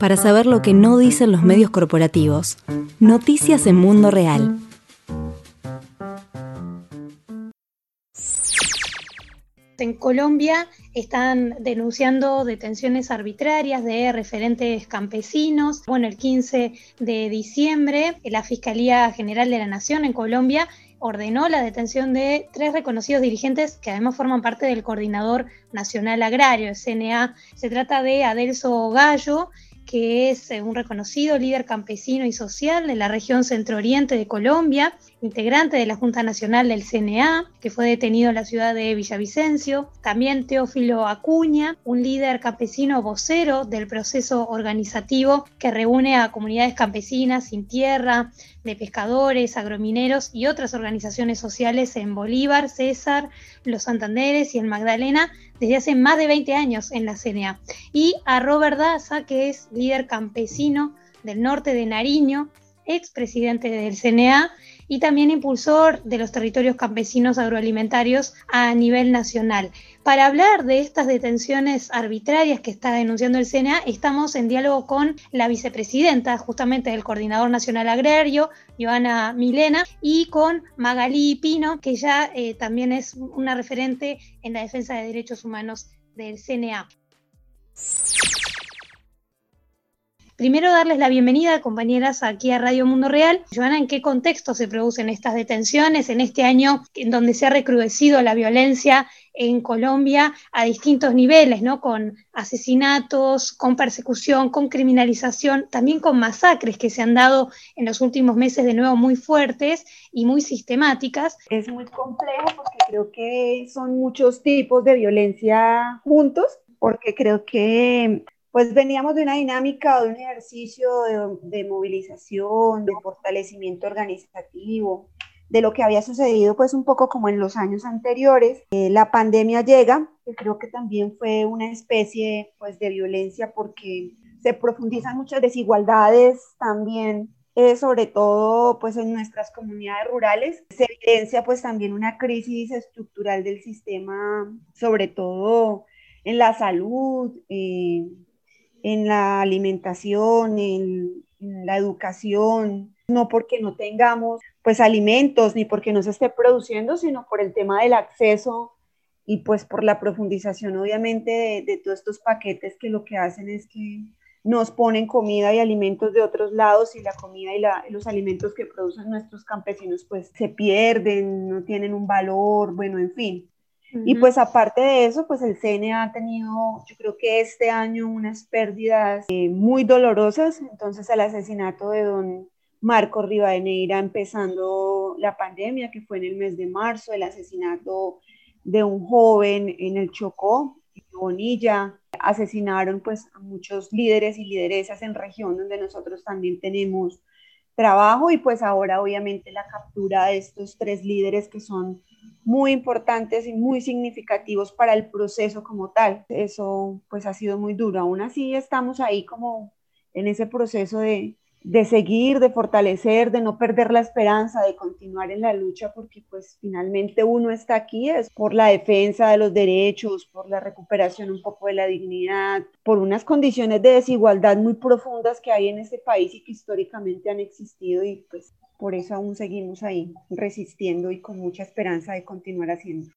Para saber lo que no dicen los medios corporativos, noticias en Mundo Real. En Colombia están denunciando detenciones arbitrarias de referentes campesinos. Bueno, el 15 de diciembre, la Fiscalía General de la Nación en Colombia ordenó la detención de tres reconocidos dirigentes que además forman parte del Coordinador Nacional Agrario, CNA. Se trata de Adelso Gallo, que es eh, un reconocido líder campesino y social de la región centro-oriente de Colombia, integrante de la Junta Nacional del CNA, que fue detenido en la ciudad de Villavicencio. También Teófilo Acuña, un líder campesino vocero del proceso organizativo que reúne a comunidades campesinas sin tierra, de pescadores, agromineros y otras organizaciones sociales en Bolívar, César, Los Santanderes y en Magdalena desde hace más de 20 años en la CNA. Y a Robert Daza, que es líder campesino del norte de Nariño, expresidente del CNA y también impulsor de los territorios campesinos agroalimentarios a nivel nacional. Para hablar de estas detenciones arbitrarias que está denunciando el CNA, estamos en diálogo con la vicepresidenta justamente del Coordinador Nacional Agrario, Joana Milena, y con Magalí Pino, que ya eh, también es una referente en la defensa de derechos humanos del CNA. Primero darles la bienvenida, compañeras, aquí a Radio Mundo Real. Joana, ¿en qué contexto se producen estas detenciones en este año en donde se ha recrudecido la violencia en Colombia a distintos niveles, ¿no? Con asesinatos, con persecución, con criminalización, también con masacres que se han dado en los últimos meses de nuevo muy fuertes y muy sistemáticas. Es muy complejo porque creo que son muchos tipos de violencia juntos, porque creo que pues veníamos de una dinámica, de un ejercicio de, movilización, de fortalecimiento organizativo, de lo que había sucedido pues un poco como en los años anteriores. Eh, la pandemia llega, que creo que también fue una especie pues de violencia porque se profundizan muchas desigualdades también, eh, sobre todo pues en nuestras comunidades rurales. Se evidencia pues también una crisis estructural del sistema, sobre todo en la salud, eh, en la alimentación, en, la educación, no porque no tengamos pues alimentos ni porque no se esté produciendo, sino por el tema del acceso y pues por la profundización obviamente de, todos estos paquetes que lo que hacen es que nos ponen comida y alimentos de otros lados y la comida y, los alimentos que producen nuestros campesinos pues se pierden, no tienen un valor, bueno, en fin. Y pues aparte de eso, pues el CNA ha tenido, yo creo que este año unas pérdidas eh, muy dolorosas. Entonces el asesinato de don Marco Rivadeneira empezando la pandemia, que fue en el mes de marzo, el asesinato de un joven en el Chocó, en Bonilla, asesinaron pues a muchos líderes y lideresas en región donde nosotros también tenemos trabajo. Y pues ahora obviamente la captura de estos tres líderes que son muy importantes y muy significativos para el proceso como tal. Eso pues ha sido muy duro. Aún así estamos ahí como en ese proceso de, de seguir, de fortalecer, de no perder la esperanza, de continuar en la lucha, porque pues finalmente uno está aquí es por la defensa de los derechos, por la recuperación un poco de la dignidad, por unas condiciones de desigualdad muy profundas que hay en este país y que históricamente han existido y pues por eso aún seguimos ahí resistiendo y con mucha esperanza de continuar haciendo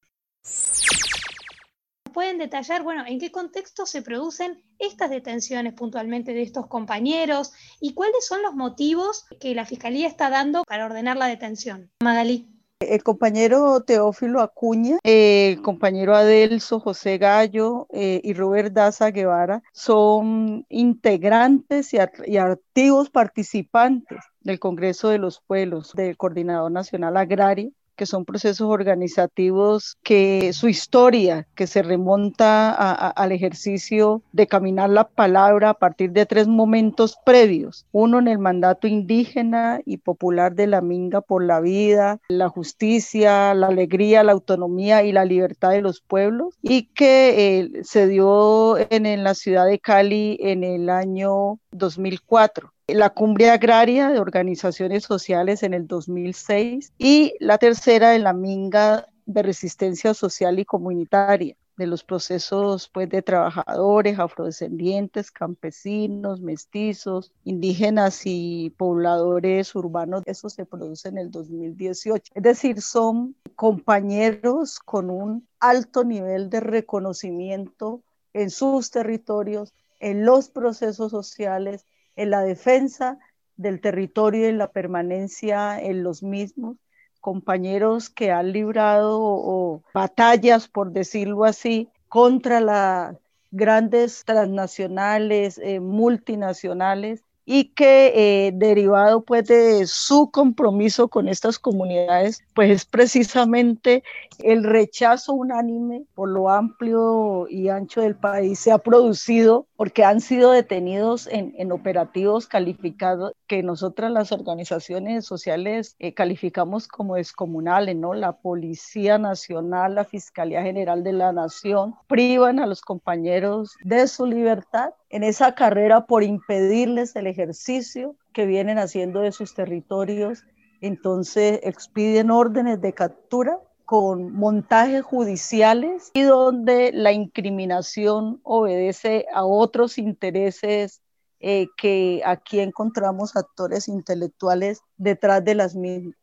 pueden detallar, bueno, en qué contexto se producen estas detenciones puntualmente de estos compañeros y cuáles son los motivos que la Fiscalía está dando para ordenar la detención. Magalí. El compañero Teófilo Acuña, el compañero Adelso José Gallo eh, y Robert Daza Guevara son integrantes y, y activos participantes del Congreso de los Pueblos, del Coordinador Nacional Agrario, que son procesos organizativos que su historia, que se remonta al ejercicio de caminar la palabra a partir de tres momentos previos. Uno en el mandato indígena y popular de la Minga por la vida, la justicia, la alegría, la autonomía y la libertad de los pueblos, y que eh, se dio en, en la ciudad de Cali en el año 2004 la cumbre agraria de organizaciones sociales en el 2006 y la tercera en la minga de resistencia social y comunitaria. de los procesos pues, de trabajadores, afrodescendientes, campesinos, mestizos, indígenas y pobladores urbanos. Eso se produce en el 2018. Es decir, son compañeros con un alto nivel de reconocimiento en sus territorios, en los procesos sociales, en la defensa del territorio y en la permanencia en los mismos compañeros que han librado batallas, por decirlo así, contra las grandes transnacionales, eh, multinacionales y que eh, derivado pues de su compromiso con estas comunidades, pues es precisamente el rechazo unánime por lo amplio y ancho del país se ha producido porque han sido detenidos en, en operativos calificados que nosotras las organizaciones sociales eh, calificamos como descomunales, ¿no? La Policía Nacional, la Fiscalía General de la Nación privan a los compañeros de su libertad en esa carrera por impedirles el ejercicio que vienen haciendo de sus territorios. Entonces expiden órdenes de captura con montajes judiciales y donde la incriminación obedece a otros intereses eh, que aquí encontramos actores intelectuales detrás de las mismas.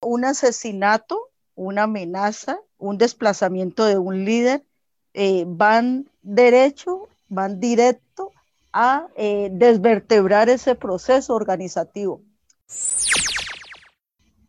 Un asesinato, una amenaza, un desplazamiento de un líder eh, van derecho van directo a eh, desvertebrar ese proceso organizativo.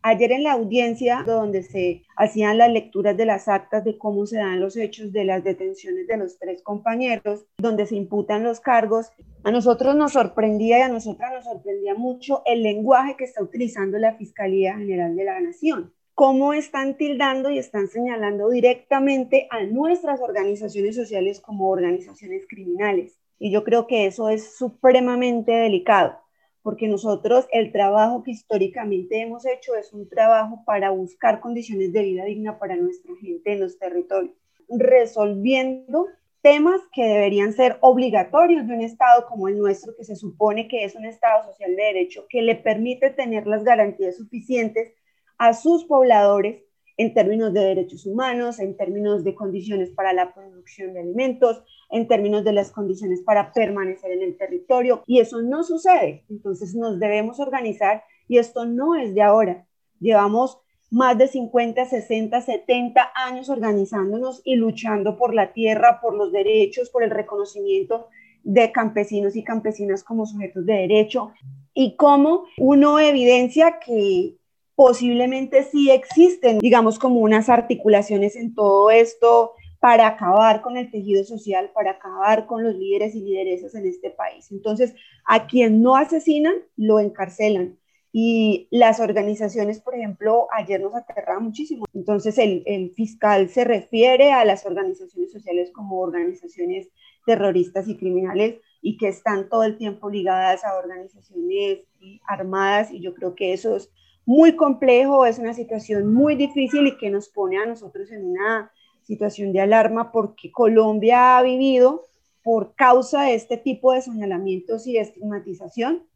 Ayer en la audiencia donde se hacían las lecturas de las actas de cómo se dan los hechos de las detenciones de los tres compañeros, donde se imputan los cargos, a nosotros nos sorprendía y a nosotras nos sorprendía mucho el lenguaje que está utilizando la Fiscalía General de la Nación cómo están tildando y están señalando directamente a nuestras organizaciones sociales como organizaciones criminales. Y yo creo que eso es supremamente delicado, porque nosotros el trabajo que históricamente hemos hecho es un trabajo para buscar condiciones de vida digna para nuestra gente en los territorios, resolviendo temas que deberían ser obligatorios de un Estado como el nuestro, que se supone que es un Estado social de derecho, que le permite tener las garantías suficientes a sus pobladores en términos de derechos humanos, en términos de condiciones para la producción de alimentos, en términos de las condiciones para permanecer en el territorio. Y eso no sucede. Entonces nos debemos organizar y esto no es de ahora. Llevamos más de 50, 60, 70 años organizándonos y luchando por la tierra, por los derechos, por el reconocimiento de campesinos y campesinas como sujetos de derecho y cómo uno evidencia que posiblemente sí existen, digamos, como unas articulaciones en todo esto para acabar con el tejido social, para acabar con los líderes y lideresas en este país. Entonces, a quien no asesinan, lo encarcelan. Y las organizaciones, por ejemplo, ayer nos aterraba muchísimo. Entonces, el, el, fiscal se refiere a las organizaciones sociales como organizaciones terroristas y criminales y que están todo el tiempo ligadas a organizaciones armadas. Y yo creo que eso es muy complejo, es una situación muy difícil y que nos pone a nosotros en una situación de alarma porque Colombia ha vivido por causa de este tipo de señalamientos y de estigmatización,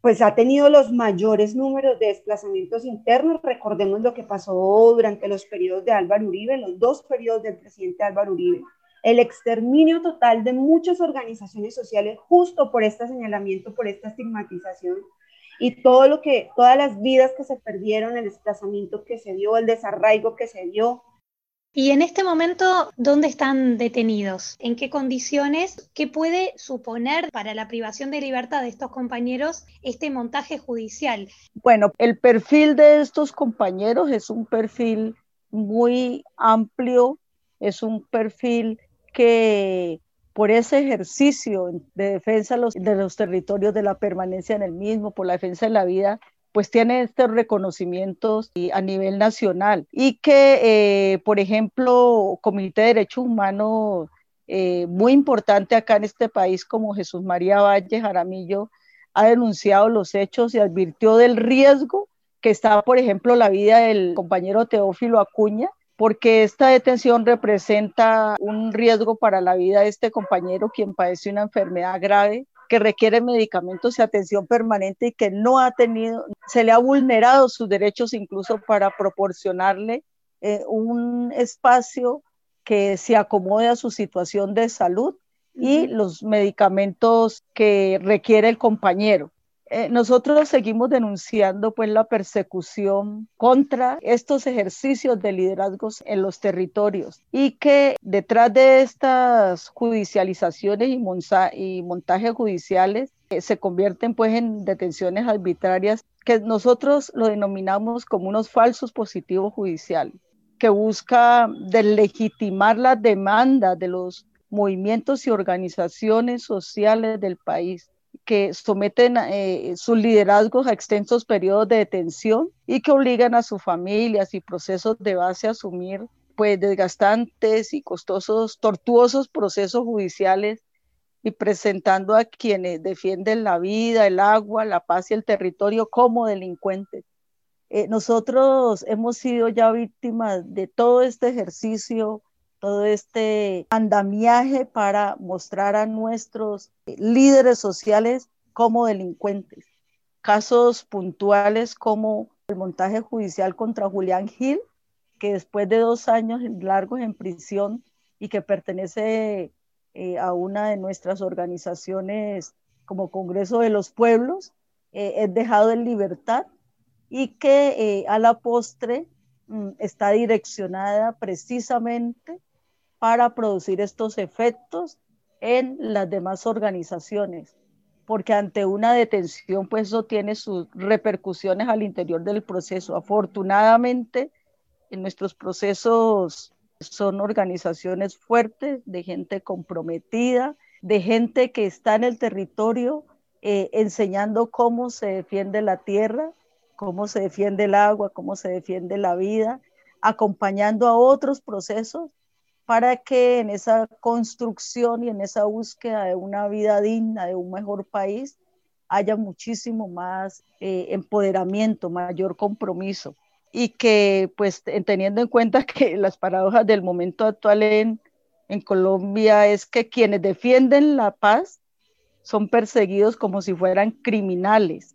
pues ha tenido los mayores números de desplazamientos internos. Recordemos lo que pasó durante los periodos de Álvaro Uribe, los dos periodos del presidente Álvaro Uribe. El exterminio total de muchas organizaciones sociales justo por este señalamiento, por esta estigmatización y todo lo que, todas las vidas que se perdieron, el desplazamiento que se dio, el desarraigo que se dio. Y en este momento, ¿dónde están detenidos? ¿En qué condiciones? ¿Qué puede suponer para la privación de libertad de estos compañeros este montaje judicial? Bueno, el perfil de estos compañeros es un perfil muy amplio, es un perfil que por ese ejercicio de defensa de los territorios, de la permanencia en el mismo, por la defensa de la vida, pues tiene estos reconocimientos a nivel nacional. Y que, eh, por ejemplo, Comité de Derechos Humanos, eh, muy importante acá en este país como Jesús María Valle Jaramillo, ha denunciado los hechos y advirtió del riesgo que está, por ejemplo, la vida del compañero Teófilo Acuña, porque esta detención representa un riesgo para la vida de este compañero quien padece una enfermedad grave que requiere medicamentos y atención permanente y que no ha tenido, se le ha vulnerado sus derechos incluso para proporcionarle eh, un espacio que se acomode a su situación de salud y los medicamentos que requiere el compañero. Eh, nosotros seguimos denunciando pues la persecución contra estos ejercicios de liderazgos en los territorios y que detrás de estas judicializaciones y, montajes judiciales eh, se convierten pues en detenciones arbitrarias que nosotros lo denominamos como unos falsos positivos judiciales que busca deslegitimar la demanda de los movimientos y organizaciones sociales del país que someten eh, sus liderazgos a extensos periodos de detención y que obligan a sus familias y procesos de base a asumir pues desgastantes y costosos, tortuosos procesos judiciales y presentando a quienes defienden la vida, el agua, la paz y el territorio como delincuentes. Eh, nosotros hemos sido ya víctimas de todo este ejercicio, todo este andamiaje para mostrar a nuestros líderes sociales como delincuentes. Casos puntuales como el montaje judicial contra Julián Gil, que después de dos años largos en prisión y que pertenece eh, a una de nuestras organizaciones como Congreso de los Pueblos, eh, es dejado en libertad y que eh, a la postre mm, está direccionada precisamente para producir estos efectos en las demás organizaciones, porque ante una detención, pues eso tiene sus repercusiones al interior del proceso. Afortunadamente, en nuestros procesos son organizaciones fuertes, de gente comprometida, de gente que está en el territorio eh, enseñando cómo se defiende la tierra, cómo se defiende el agua, cómo se defiende la vida, acompañando a otros procesos para que en esa construcción y en esa búsqueda de una vida digna, de un mejor país, haya muchísimo más eh, empoderamiento, mayor compromiso. Y que pues teniendo en cuenta que las paradojas del momento actual en, Colombia es que quienes defienden la paz son perseguidos como si fueran criminales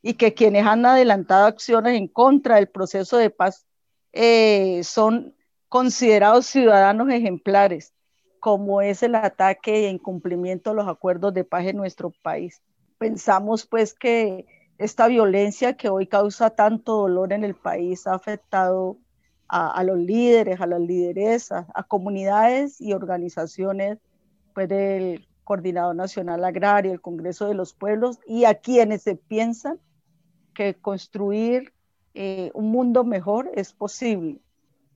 y que quienes han adelantado acciones en contra del proceso de paz eh, son considerados ciudadanos ejemplares, como es el ataque e incumplimiento de los acuerdos de paz en nuestro país. Pensamos pues que esta violencia que hoy causa tanto dolor en el país ha afectado a, los líderes, a las lideresas, a comunidades y organizaciones pues, del Coordinador Nacional Agrario, el Congreso de los Pueblos y a quienes se piensan que construir eh, un mundo mejor es posible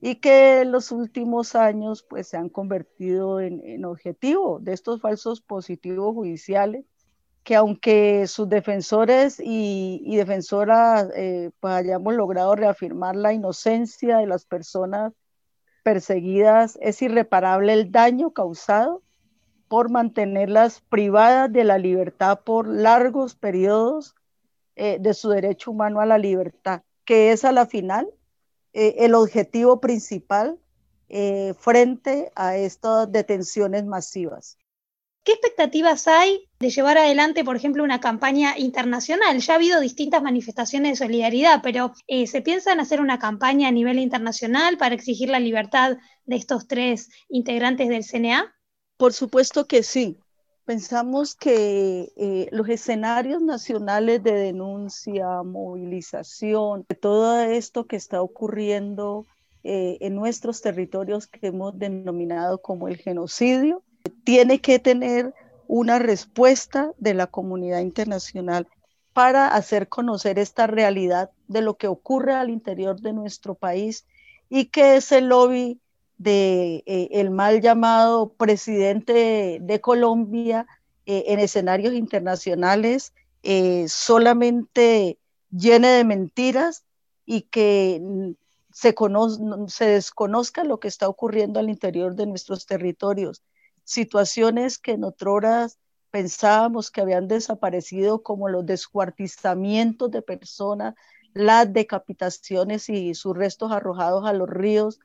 y que en los últimos años pues se han convertido en, objetivo de estos falsos positivos judiciales que aunque sus defensores y, defensoras eh, pues hayamos logrado reafirmar la inocencia de las personas perseguidas, es irreparable el daño causado por mantenerlas privadas de la libertad por largos periodos eh, de su derecho humano a la libertad, que es a la final eh, el objetivo principal eh, frente a estas detenciones masivas. ¿Qué expectativas hay de llevar adelante, por ejemplo, una campaña internacional? Ya ha habido distintas manifestaciones de solidaridad, pero ¿se piensa en hacer una campaña a nivel internacional para exigir la libertad de estos tres integrantes del CNA? Por supuesto que sí pensamos que eh, los escenarios nacionales de denuncia, movilización, de todo esto que está ocurriendo eh, en nuestros territorios que hemos denominado como el genocidio, tiene que tener una respuesta de la comunidad internacional para hacer conocer esta realidad de lo que ocurre al interior de nuestro país y que ese lobby de eh, el mal llamado presidente de Colombia eh, en escenarios internacionales eh, solamente llene de mentiras y que se, desconozca lo que está ocurriendo al interior de nuestros territorios. Situaciones que en otras pensábamos que habían desaparecido, como los descuartizamientos de personas, las decapitaciones y sus restos arrojados a los ríos,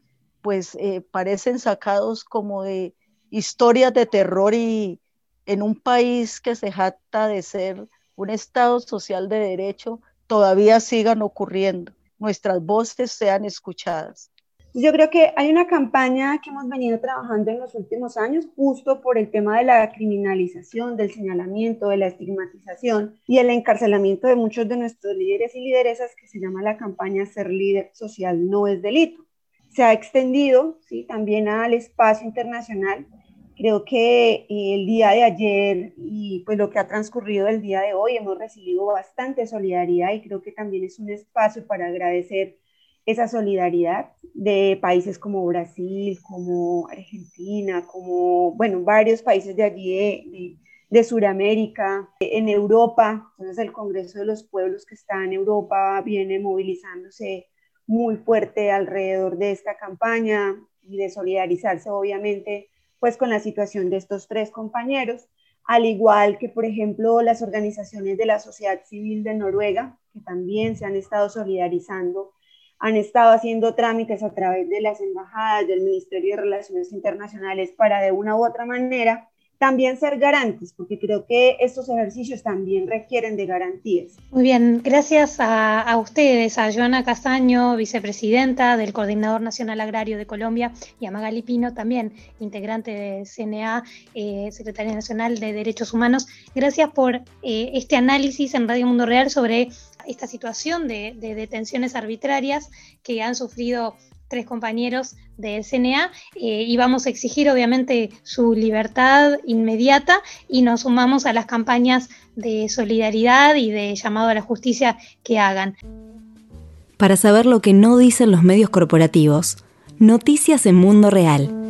pues eh, parecen sacados como de historias de terror y en un país que se jacta de ser un Estado social de derecho, todavía sigan ocurriendo, nuestras voces sean escuchadas. Yo creo que hay una campaña que hemos venido trabajando en los últimos años justo por el tema de la criminalización, del señalamiento, de la estigmatización y el encarcelamiento de muchos de nuestros líderes y lideresas que se llama la campaña Ser líder social no es delito. Se ha extendido ¿sí? también al espacio internacional. Creo que el día de ayer y pues lo que ha transcurrido el día de hoy hemos recibido bastante solidaridad y creo que también es un espacio para agradecer esa solidaridad de países como Brasil, como Argentina, como, bueno, varios países de allí de, de, Sudamérica, en Europa. Entonces el Congreso de los Pueblos que está en Europa viene movilizándose muy fuerte alrededor de esta campaña y de solidarizarse obviamente pues con la situación de estos tres compañeros, al igual que por ejemplo las organizaciones de la sociedad civil de Noruega, que también se han estado solidarizando han estado haciendo trámites a través de las embajadas del Ministerio de Relaciones Internacionales para de una u otra manera también ser garantes, porque creo que estos ejercicios también requieren de garantías. Muy bien, gracias a, ustedes, a Joana Castaño, vicepresidenta del Coordinador Nacional Agrario de Colombia, y a Magali Pino, también integrante de CNA, eh, Secretaria Nacional de Derechos Humanos. Gracias por eh, este análisis en Radio Mundo Real sobre esta situación de, detenciones arbitrarias que han sufrido tres compañeros del CNA eh, y vamos a exigir obviamente su libertad inmediata y nos sumamos a las campañas de solidaridad y de llamado a la justicia que hagan. Para saber lo que no dicen los medios corporativos, noticias en Mundo Real.